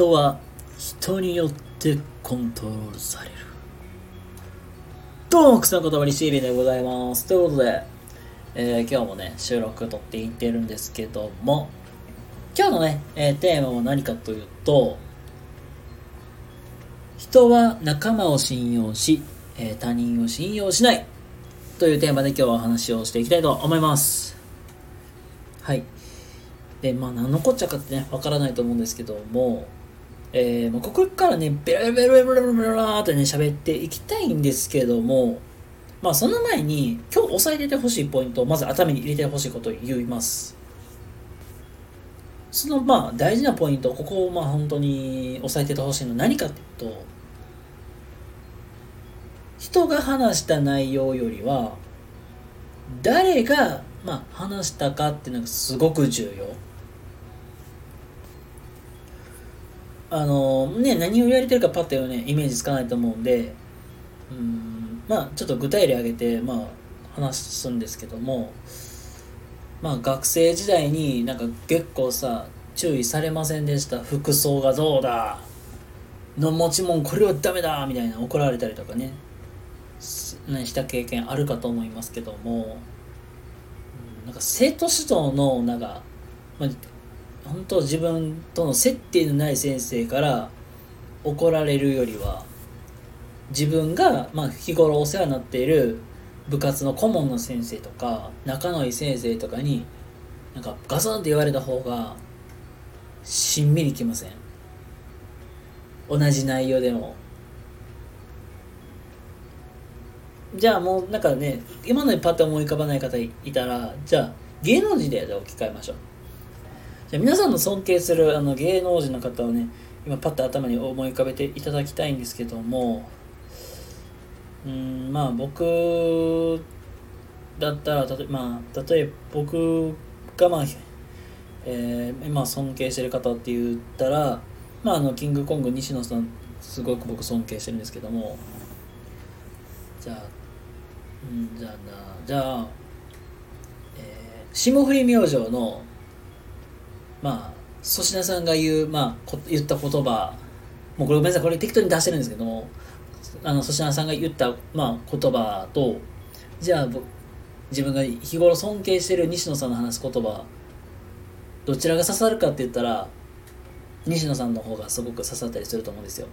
人は人によってコントロールされる。どうも、草言葉にシービーでございます。ということで、えー今日もね、収録撮っていってるんですけども、今日のね、えーテーマは何かというと、人は仲間を信用し、えー他人を信用しないというテーマで今日はお話をしていきたいと思います。はい。で、まあ、何のこっちゃかってね、わからないと思うんですけども、えー、もうここからね、ベラベラベラベラベラーってね、喋っていきたいんですけども、まあ、その前に、今日押さえててほしいポイントを、まず頭に入れてほしいことを言います。その、まあ、大事なポイント、ここを、まあ、本当に押さえててほしいのは何かっていうと、人が話した内容よりは、誰が、まあ、話したかっていうのがすごく重要。あのね、何を言われてるかパッとね、イメージつかないと思うんで、うん、まあ、ちょっと具体例挙げて、まあ、話すんですけども、まあ、学生時代になんか結構さ、注意されませんでした。服装がどうだ。の持ち物これはダメだ。みたいな怒られたりとかね、ねした経験あるかと思いますけども、うんなんか生徒指導の、なんか、まあ、本当自分との接点のない先生から怒られるよりは自分が、まあ、日頃お世話になっている部活の顧問の先生とか仲のいい先生とかになんかガツンって言われた方がしんみりきません。同じ内容でも。じゃあもうなんかね今のにパッと思い浮かばない方いたらじゃあ芸能人で置き換えましょう。じゃ皆さんの尊敬するあの芸能人の方をね今パッと頭に思い浮かべていただきたいんですけどもうんまあ僕だったらたとまあ例えば僕がまあえー今尊敬してる方って言ったらまああのキングコング西野さんすごく僕尊敬してるんですけどもじゃあうんじゃあなじゃあ、えー霜降り明星のまあ粗品さんが言う、まあ、言った言葉もうごめんなさいこれ適当に出してるんですけどもあの粗品さんが言った、まあ、言葉とじゃあ自分が日頃尊敬してる西野さんの話す言葉どちらが刺さるかって言ったら西野さんの方がすごく刺さったりすると思うんですよ。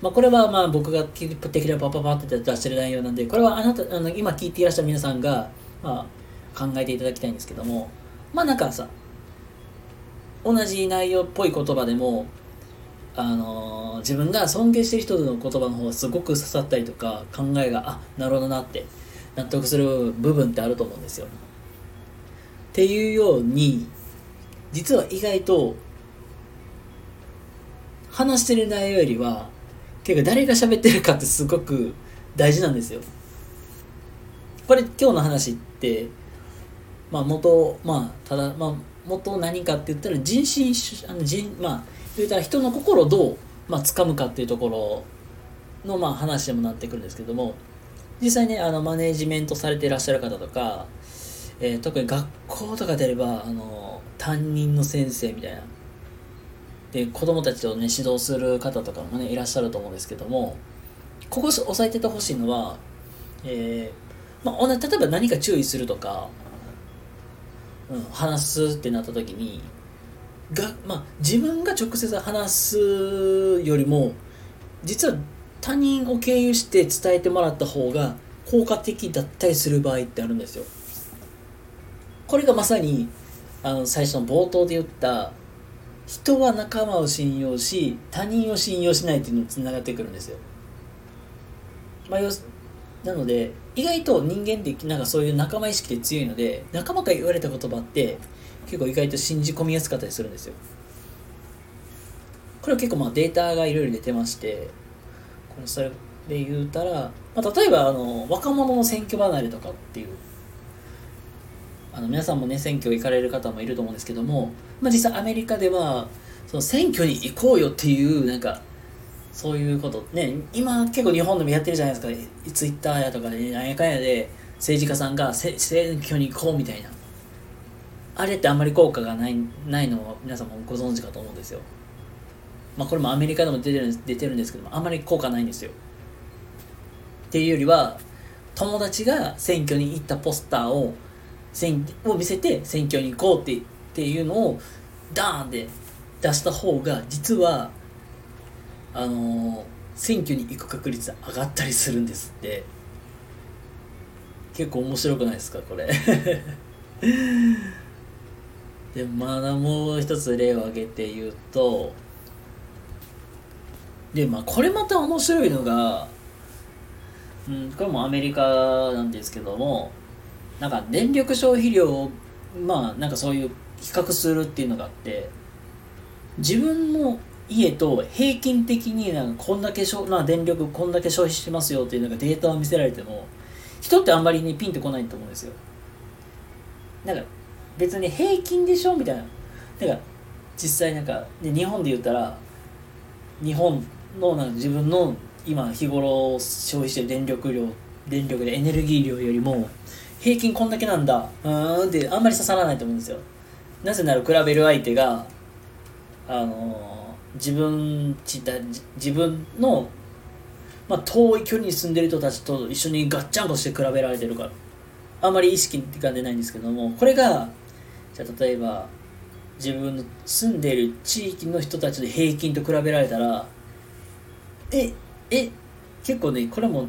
まあ、これはまあ僕が適当にパパパって出してる内容なんでこれはあなたあの今聞いていらっしゃる皆さんが、まあ、考えていただきたいんですけどもまあなんかさ同じ内容っぽい言葉でも、あのー自分が尊敬してる人の言葉の方がすごく刺さったりとか考えがあなるほどなって納得する部分ってあると思うんですよ。っていうように実は意外と話してる内容よりは結構誰が喋ってるかってすごく大事なんですよ。これ今日の話ってまあ元まあただまあ元何かって言ったら人心あの人まあ言うたら人の心をどうまあ掴むかっていうところのまあ話でもなってくるんですけども実際ねあのマネージメントされていらっしゃる方とか、えー特に学校とかであればあの担任の先生みたいな。で子供たちをね指導する方とかもねいらっしゃると思うんですけどもここ押さえててほしいのは、えーまあ、例えば何か注意するとか、話すってなった時にが、まあ、自分が直接話すよりも実は他人を経由して伝えてもらった方が効果的だったりする場合ってあるんですよ。これがまさにあの最初の冒頭で言った人は仲間を信用し他人を信用しないっていうのにつながってくるんですよ。まあ、なので意外と人間ってなんかそういう仲間意識って強いので仲間から言われた言葉って結構意外と信じ込みやすかったりするんですよ。これは結構まあデータがいろいろ出てましてこれそれで言うたら、まあ、例えばあの若者の選挙離れとかっていうあの皆さんもね選挙行かれる方もいると思うんですけども、まあ、実際アメリカではその選挙に行こうよっていうなんかそういうこと。ね今結構日本でもやってるじゃないですか。ツイッターやとかで何やかんやで政治家さんがせ選挙に行こうみたいな。あれってあんまり効果がないないのは皆さんもご存知かと思うんですよ。まあ、これもアメリカでも出てる出てるんですけどもあまり効果ないんですよ。っていうよりは友達が選挙に行ったポスターを選を見せて選挙に行こうってっていうのをダーンって出した方が実はあの選挙に行く確率上がったりするんですって。結構面白くないですかこれ。でまだもう一つ例を挙げて言うとでまあこれまた面白いのが、うん、これもアメリカなんですけどもなんか電力消費量をまあなんかそういう比較するっていうのがあって自分の家と平均的になんかこんだけ消、まあ、電力こんだけ消費してますよっていうのがデータを見せられても人ってあんまりねピンとこないと思うんですよ。なんか別に平均でしょみたいな。だから実際なんか、ね、日本で言ったら日本のなんか自分の今日頃消費してる電力量電力でエネルギー量よりも平均こんだけなんだ。うーんってあんまり刺さらないと思うんですよ。なぜなら比べる相手があのー自分ちだ自分の、まあ、遠い距離に住んでる人たちと一緒にガッチャンコして比べられてるからあんまり意識が出ないんですけどもこれがじゃ例えば自分の住んでる地域の人たちで平均と比べられたらええ結構ねこれも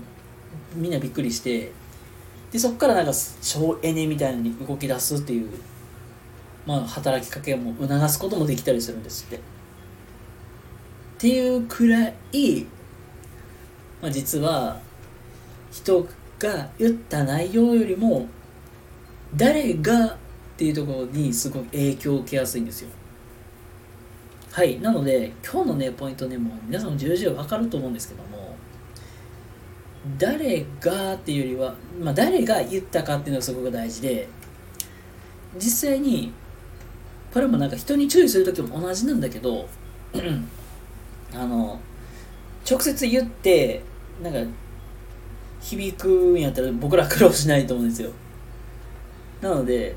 みんなびっくりしてでそこからなんか省エネみたいに動き出すっていうまあ働きかけも促すこともできたりするんですって。っていうくらい、まあ、実は人が言った内容よりも誰がっていうところにすごく影響を受けやすいんですよ。はいなので今日のねポイントねもう皆さんも重々わかると思うんですけども誰がっていうよりは、まあ、誰が言ったかっていうのがすごく大事で実際にこれもなんか人に注意する時も同じなんだけどあの直接言ってなんか響くんやったら僕ら苦労しないと思うんですよ。なので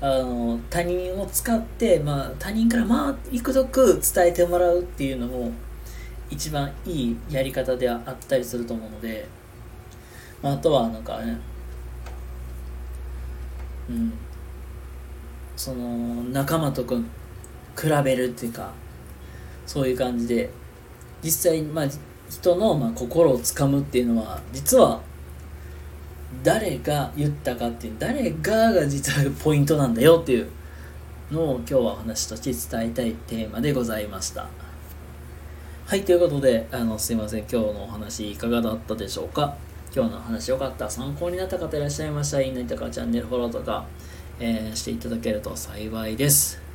あの他人を使って、まあ、他人からまあいくぞく伝えてもらうっていうのも一番いいやり方であったりすると思うので、まあ、あとはなんかねうん。その仲間とか比べるっていうかそういう感じで実際、まあ、人のまあ心をつかむっていうのは実は誰が言ったかっていう誰がが実はポイントなんだよっていうのを今日はお話として伝えたいテーマでございました。はいということであのすいません今日のお話いかがだったでしょうか？今日のお話よかった？参考になった方いらっしゃいましたらいいねとかチャンネルフォローとか、えー、していただけると幸いです。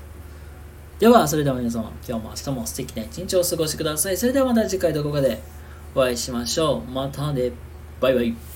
では、それでは皆様、今日も明日も素敵な一日をお過ごしください。それではまた次回どこかでお会いしましょう。またね。バイバイ。